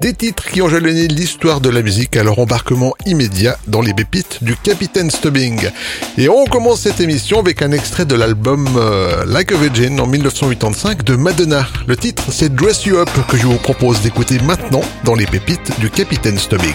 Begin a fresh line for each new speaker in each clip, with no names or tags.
des titres qui ont jalonné l'histoire de la musique à leur embarquement immédiat dans les pépites du Capitaine Stubbing. Et on commence cette émission avec un extrait de l'album euh, Like a Virgin en 1985 de Madonna. Le titre c'est Dress You Up que je vous propose d'écouter maintenant dans les pépites du Capitaine Stubbing.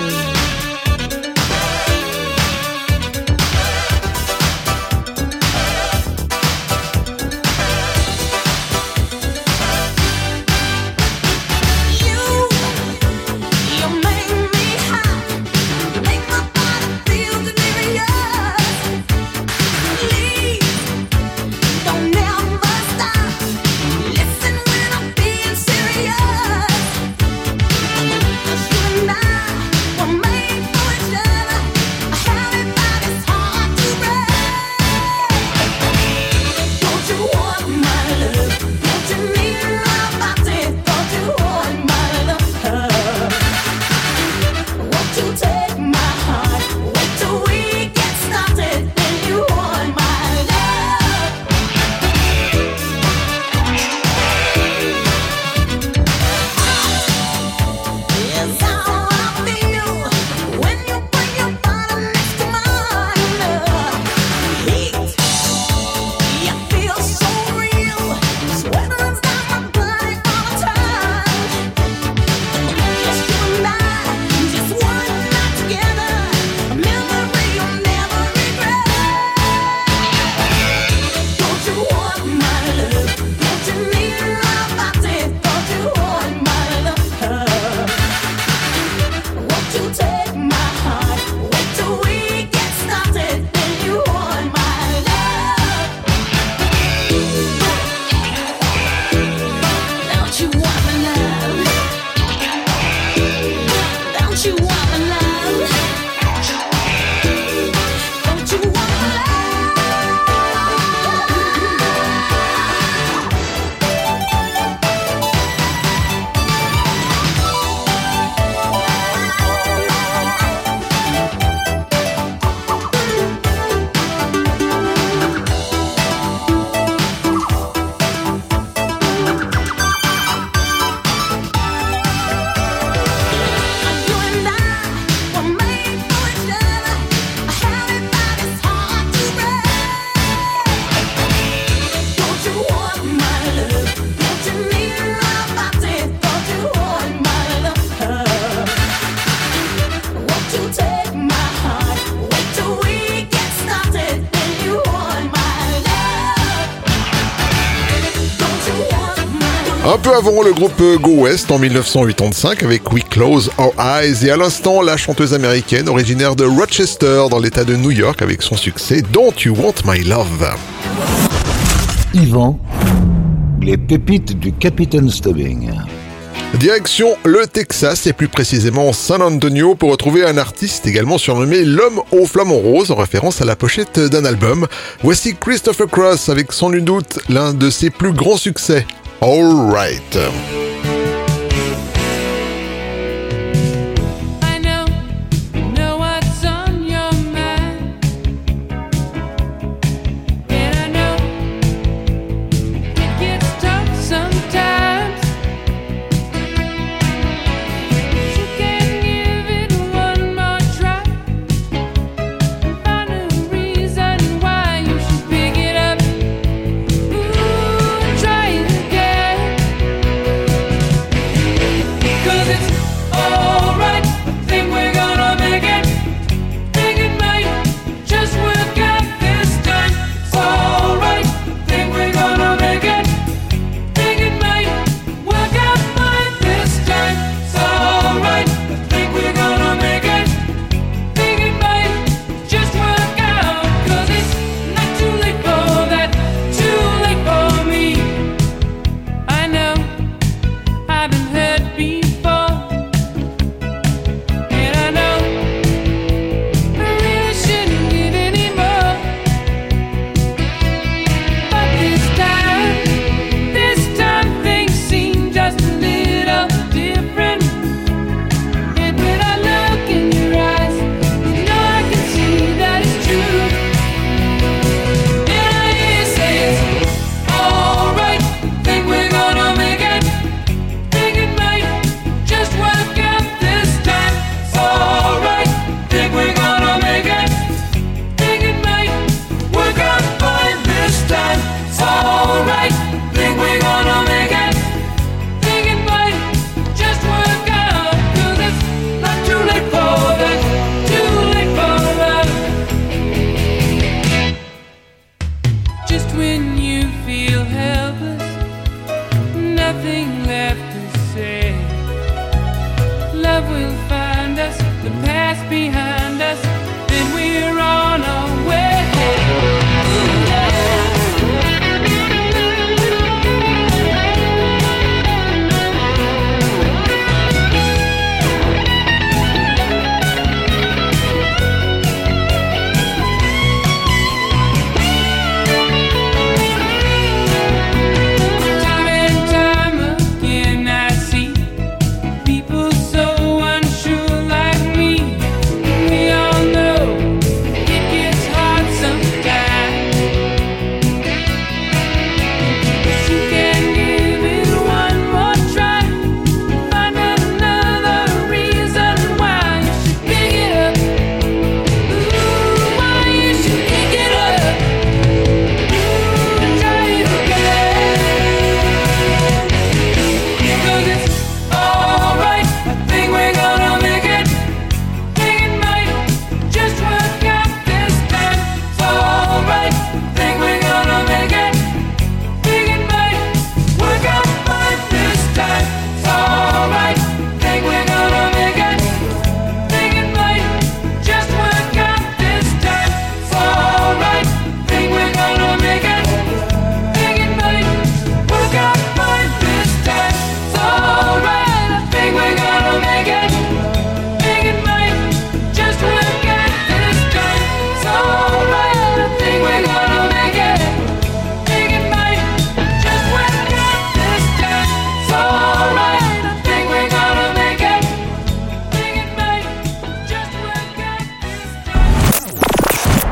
avant le groupe Go West en 1985 avec We Close Our Eyes et à l'instant la chanteuse américaine originaire de Rochester dans l'état de New York avec son succès Don't You Want My Love.
Yvan, les pépites du Capitaine Stubbing.
Direction le Texas et plus précisément San Antonio pour retrouver un artiste également surnommé l'homme au flamant rose en référence à la pochette d'un album. Voici Christopher Cross avec sans nul doute l'un de ses plus grands succès,
All right.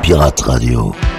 Pirate Radio.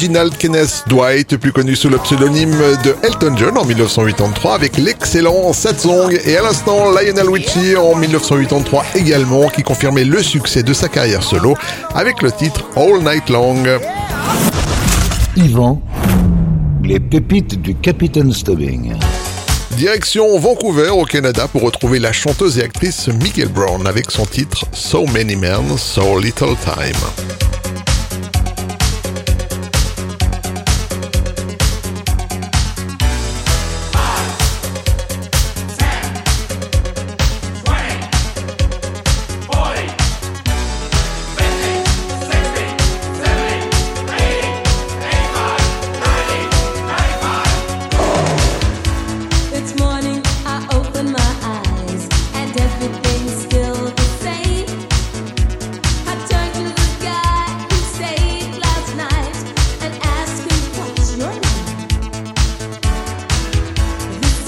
Reginald Kenneth Dwight, plus connu sous le pseudonyme de Elton John en 1983 avec l'excellent Satsang et à l'instant Lionel Richie en 1983 également qui confirmait le succès de sa carrière solo avec le titre All Night Long.
Yvan, les pépites du Capitaine Stubbing.
Direction Vancouver au Canada pour retrouver la chanteuse et actrice Michael Brown avec son titre So Many Men, So Little Time.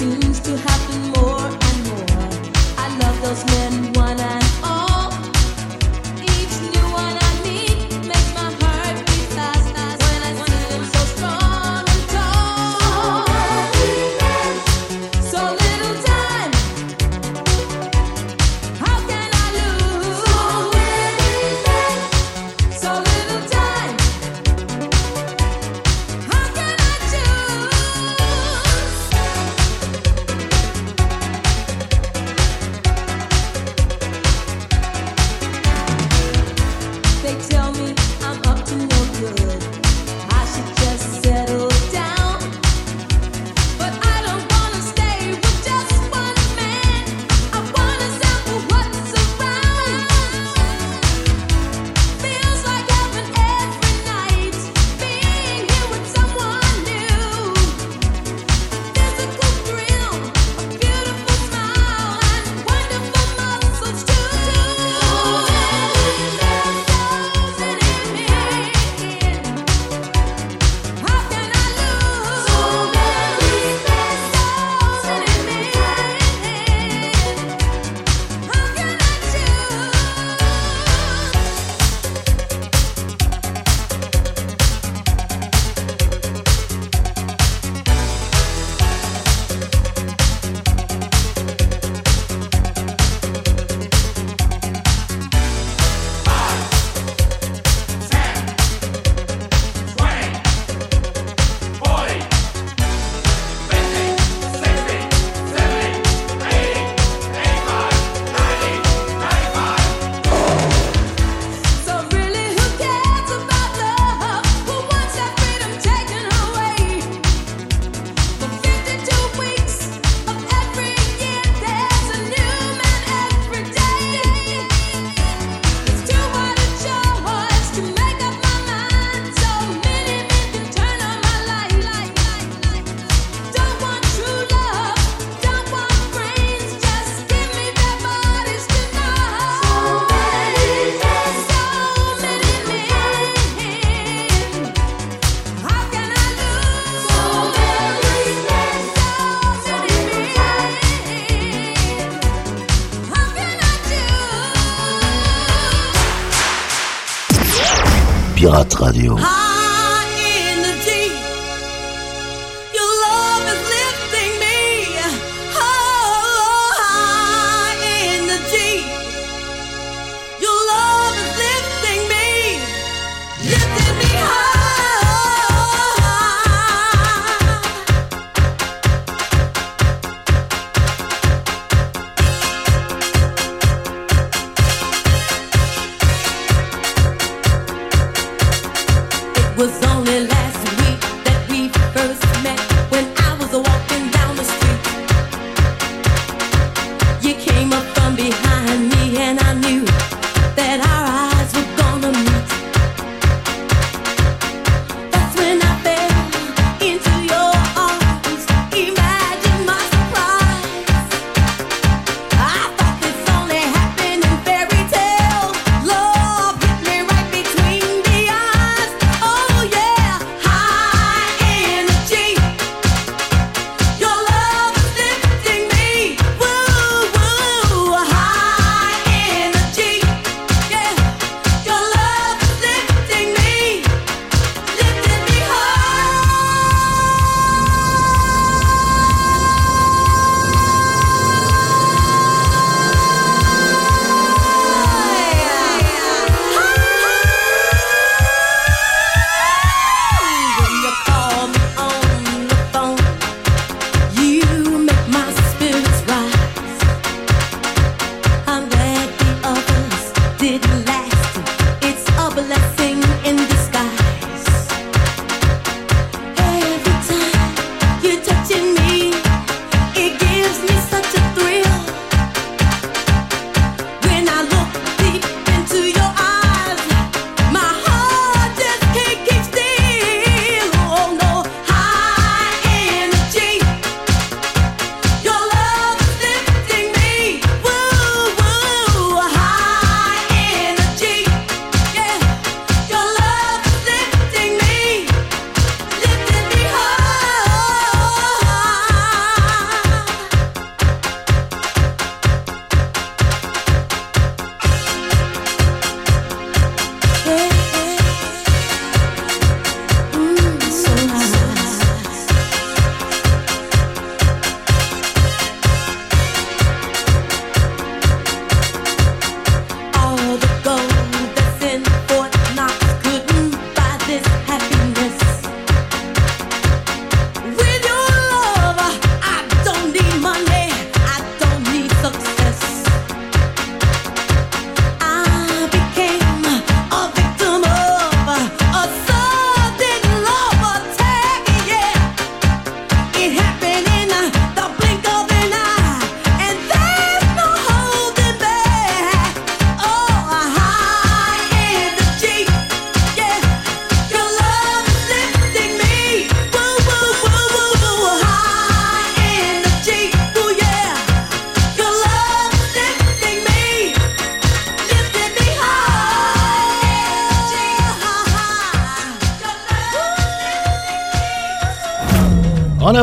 seems to
happen more and more. I love those
men.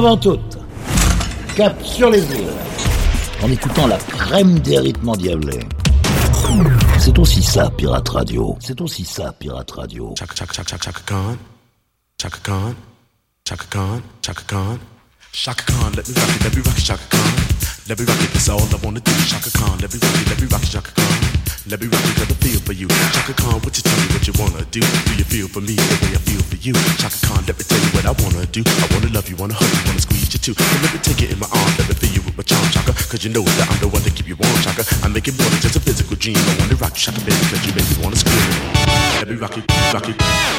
Avant cap sur les îles, en écoutant la crème des rythmes endiablés. C'est aussi ça, Pirate Radio. C'est aussi ça, Pirate Radio.
Let me rock cause I feel for you. Chaka Khan, what you tell me what you wanna do? Do you feel for me the way I feel for you? Chaka Khan, let me tell you what I wanna do. I wanna love you, wanna hug you, wanna squeeze you too. And let me take it in my arms, let me feel you with my charm, Shaka. Cause you know that I'm the one to keep you warm, Chaka. I make it more than just a physical dream. I wanna rock you, Chaka, baby, cause you make me wanna scream. Let me rock it, rock it.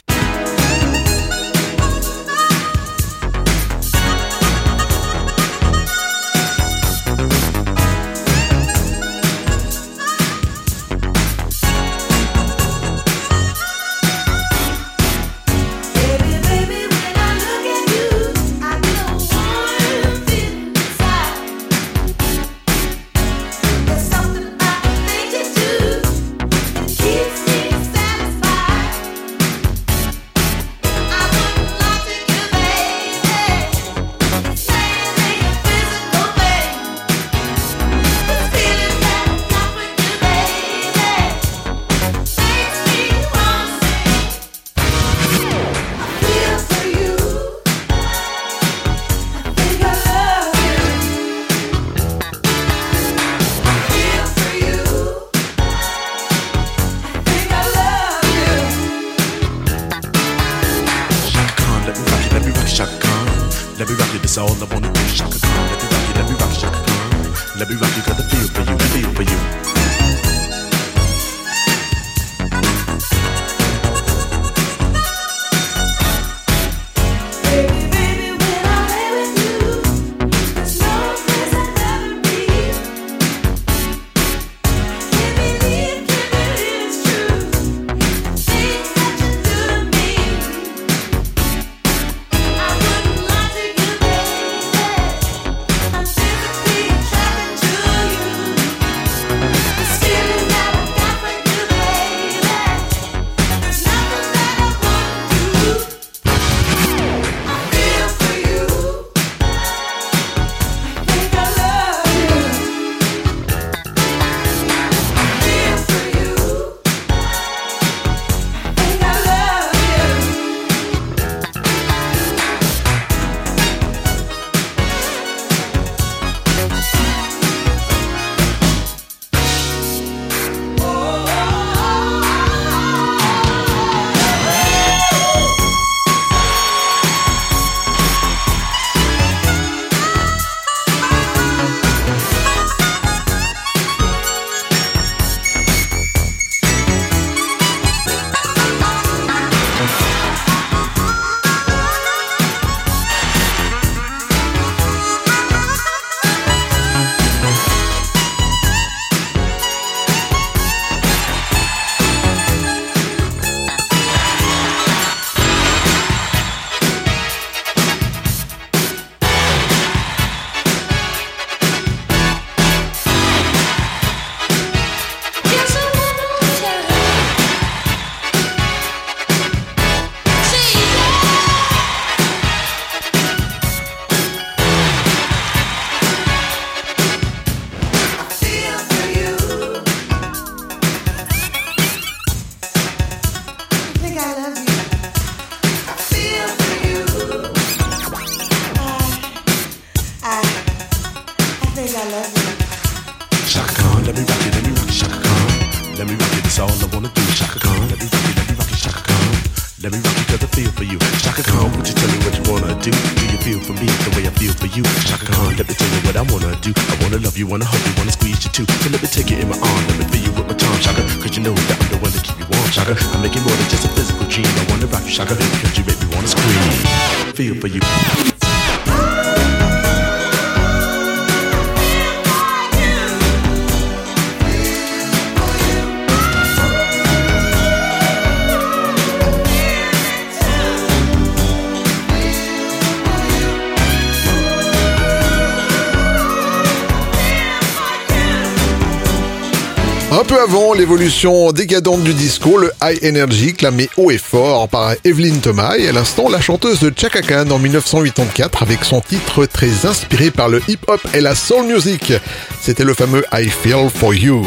avant l'évolution décadente du disco, le high energy clamé haut et fort par Evelyn Thomas et à l'instant la chanteuse de Chaka Khan en 1984 avec son titre très inspiré par le hip-hop et la soul music. C'était le fameux I Feel For You.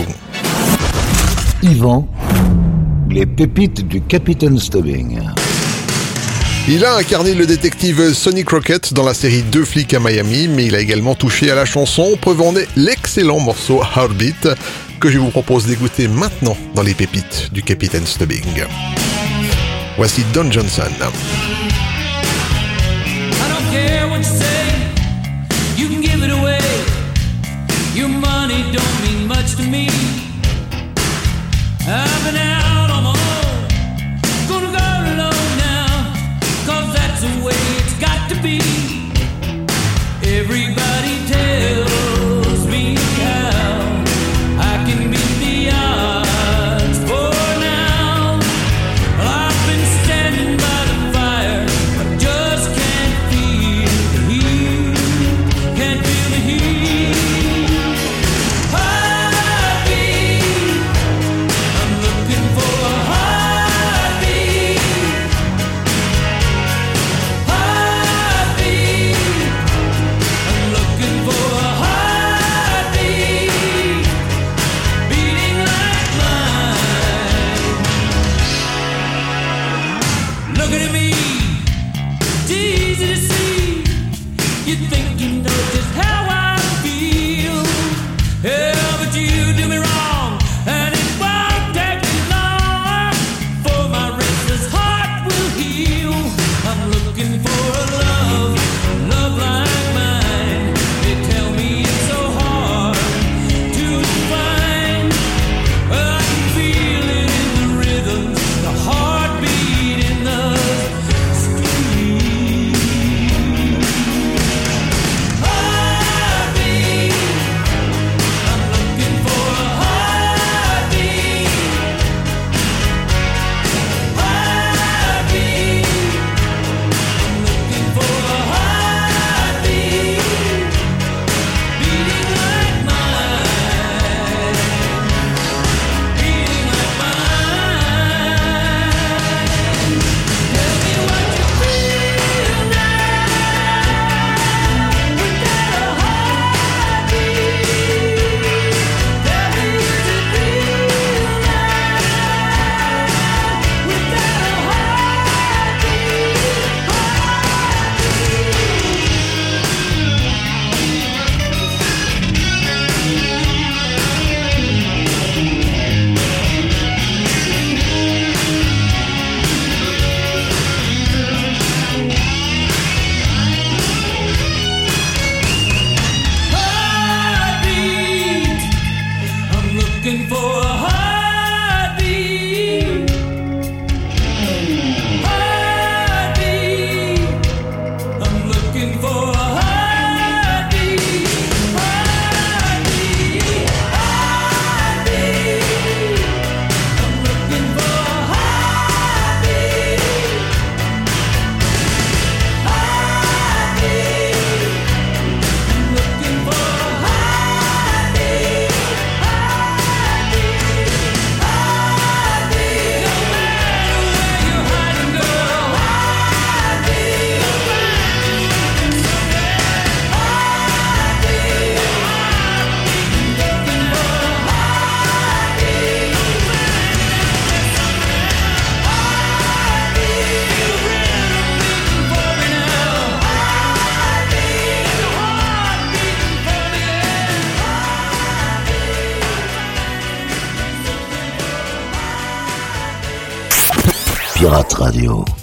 Yvan, les pépites du Capitaine Stubbing.
Il a incarné le détective Sonny Crockett dans la série Deux flics à Miami, mais il a également touché à la chanson, preuve en l'excellent morceau Heartbeat, que je vous propose d'écouter maintenant dans les pépites du Capitaine Stubbing. Voici Don Johnson.
Pirate Radio.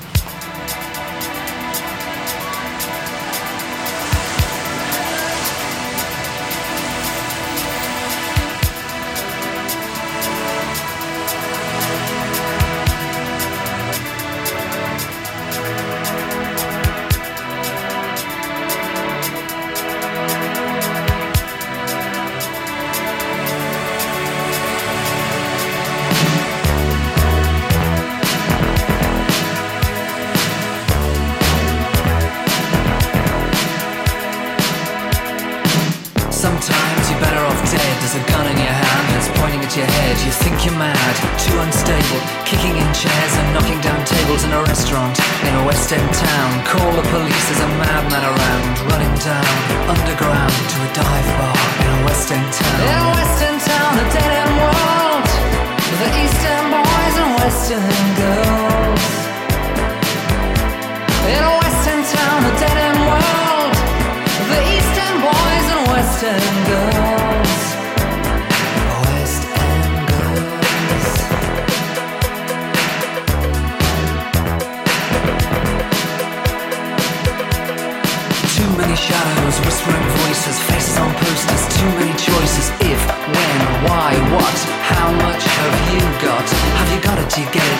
together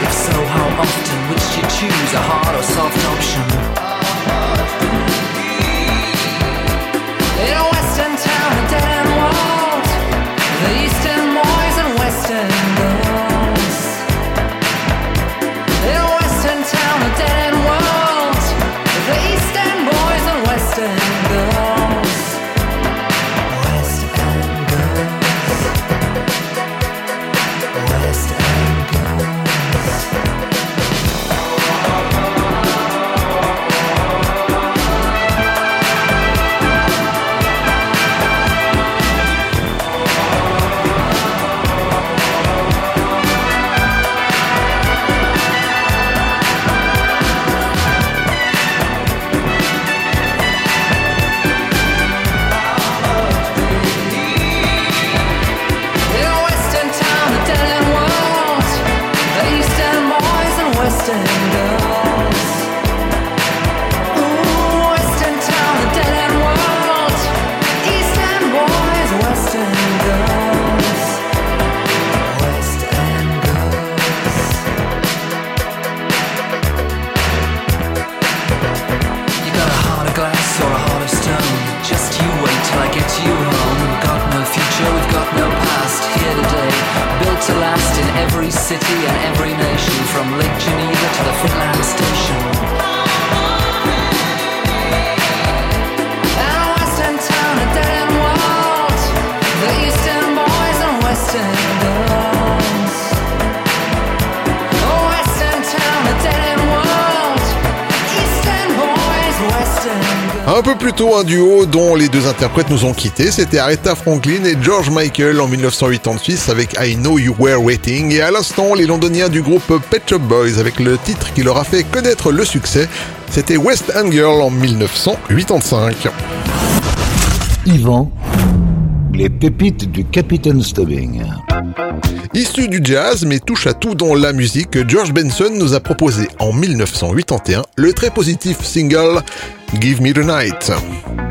Un peu plus tôt, un duo dont les deux interprètes nous ont quittés, c'était Aretha Franklin et George Michael en 1986 avec I Know You Were Waiting et à l'instant les londoniens du groupe Pet Shop Boys avec le titre qui leur a fait connaître le succès, c'était West End Girl en 1985.
Yvan les pépites du Capitaine Stubbing.
Issu du jazz, mais touche à tout dans la musique, George Benson nous a proposé en 1981 le très positif single Give Me the Night.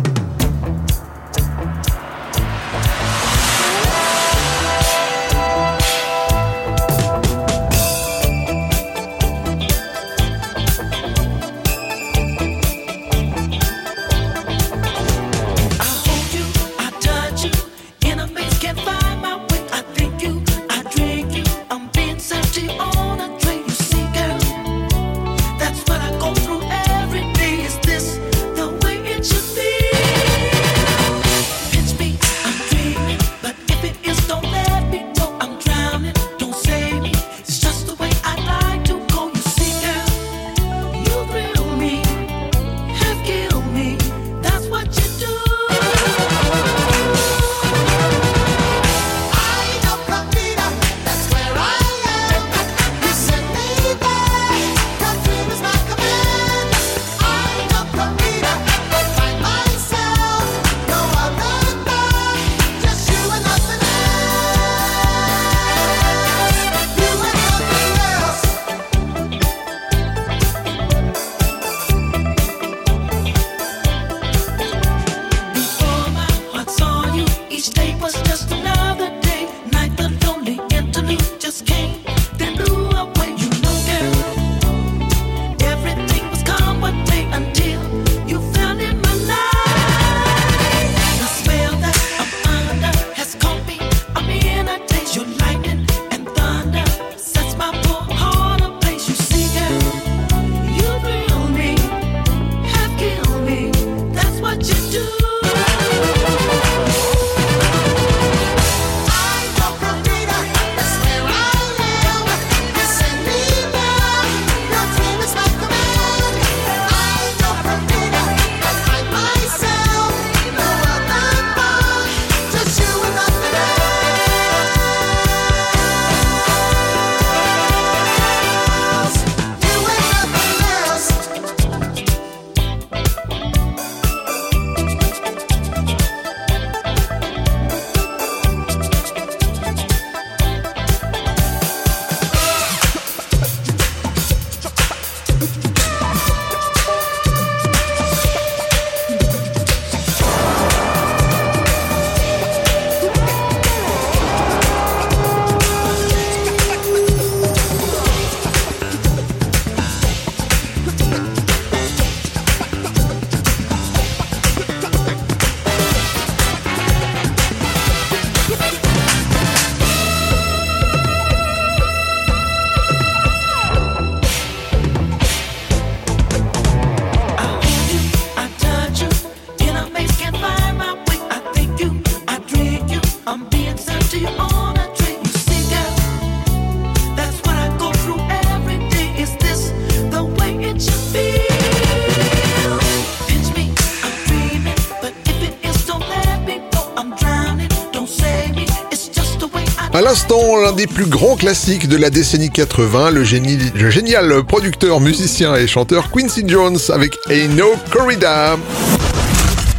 À l'instant, l'un des plus grands classiques de la décennie 80, le, génial producteur, musicien et chanteur Quincy Jones avec Aino Corrida.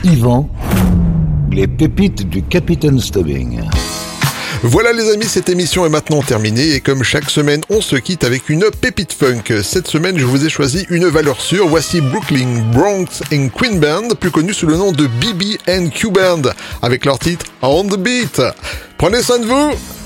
Yvan, les pépites du Capitaine Stubbing.
Voilà les amis, cette émission est maintenant terminée et comme chaque semaine, on se quitte avec une pépite funk. Cette semaine, je vous ai choisi une valeur sûre. Voici Brooklyn, Bronx and Queen Band, plus connu sous le nom de BB and Q Band, avec leur titre On the Beat. Prenez soin de vous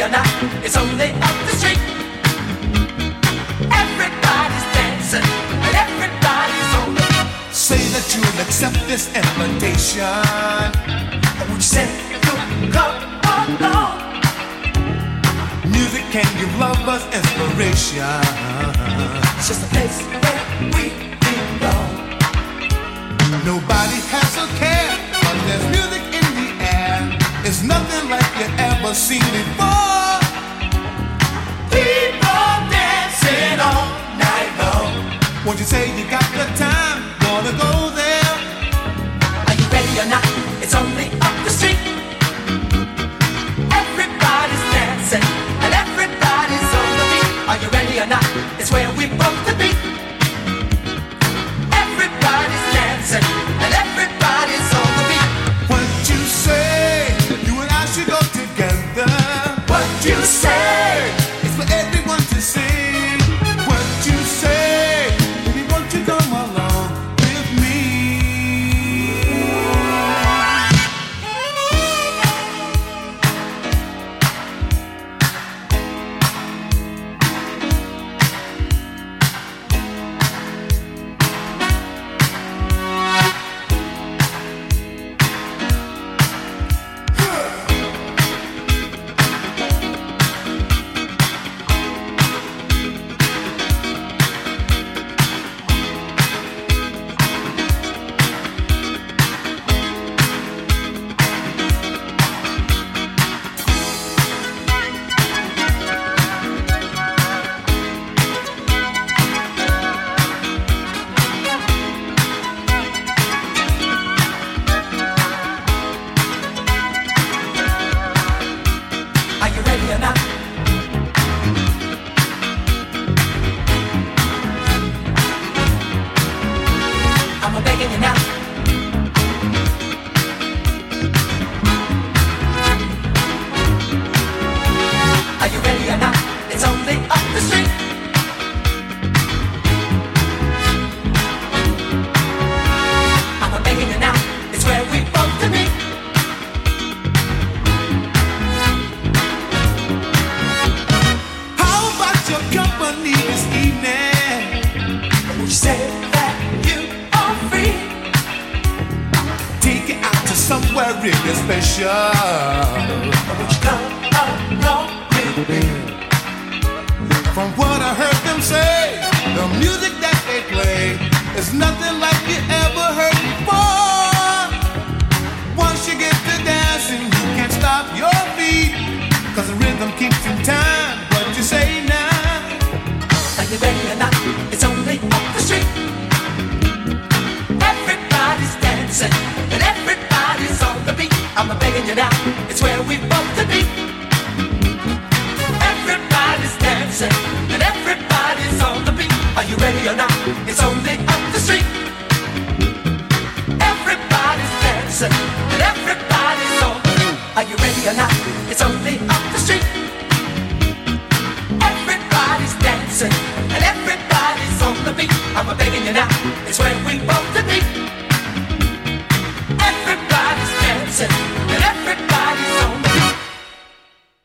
free or not, it's only up the street. Everybody's dancing, and everybody's on the
Say that you'll accept this invitation.
And would you say, come along?
Music can give lovers inspiration.
It's just a place where we belong.
Nobody has a care, but there's music in the air. It's nothing like you ever seen before. Won't you say you got the time? Wanna go there?
Are you ready or not? It's only up the street. Everybody's dancing and everybody's on the beat. Are you ready or not? It's where we both.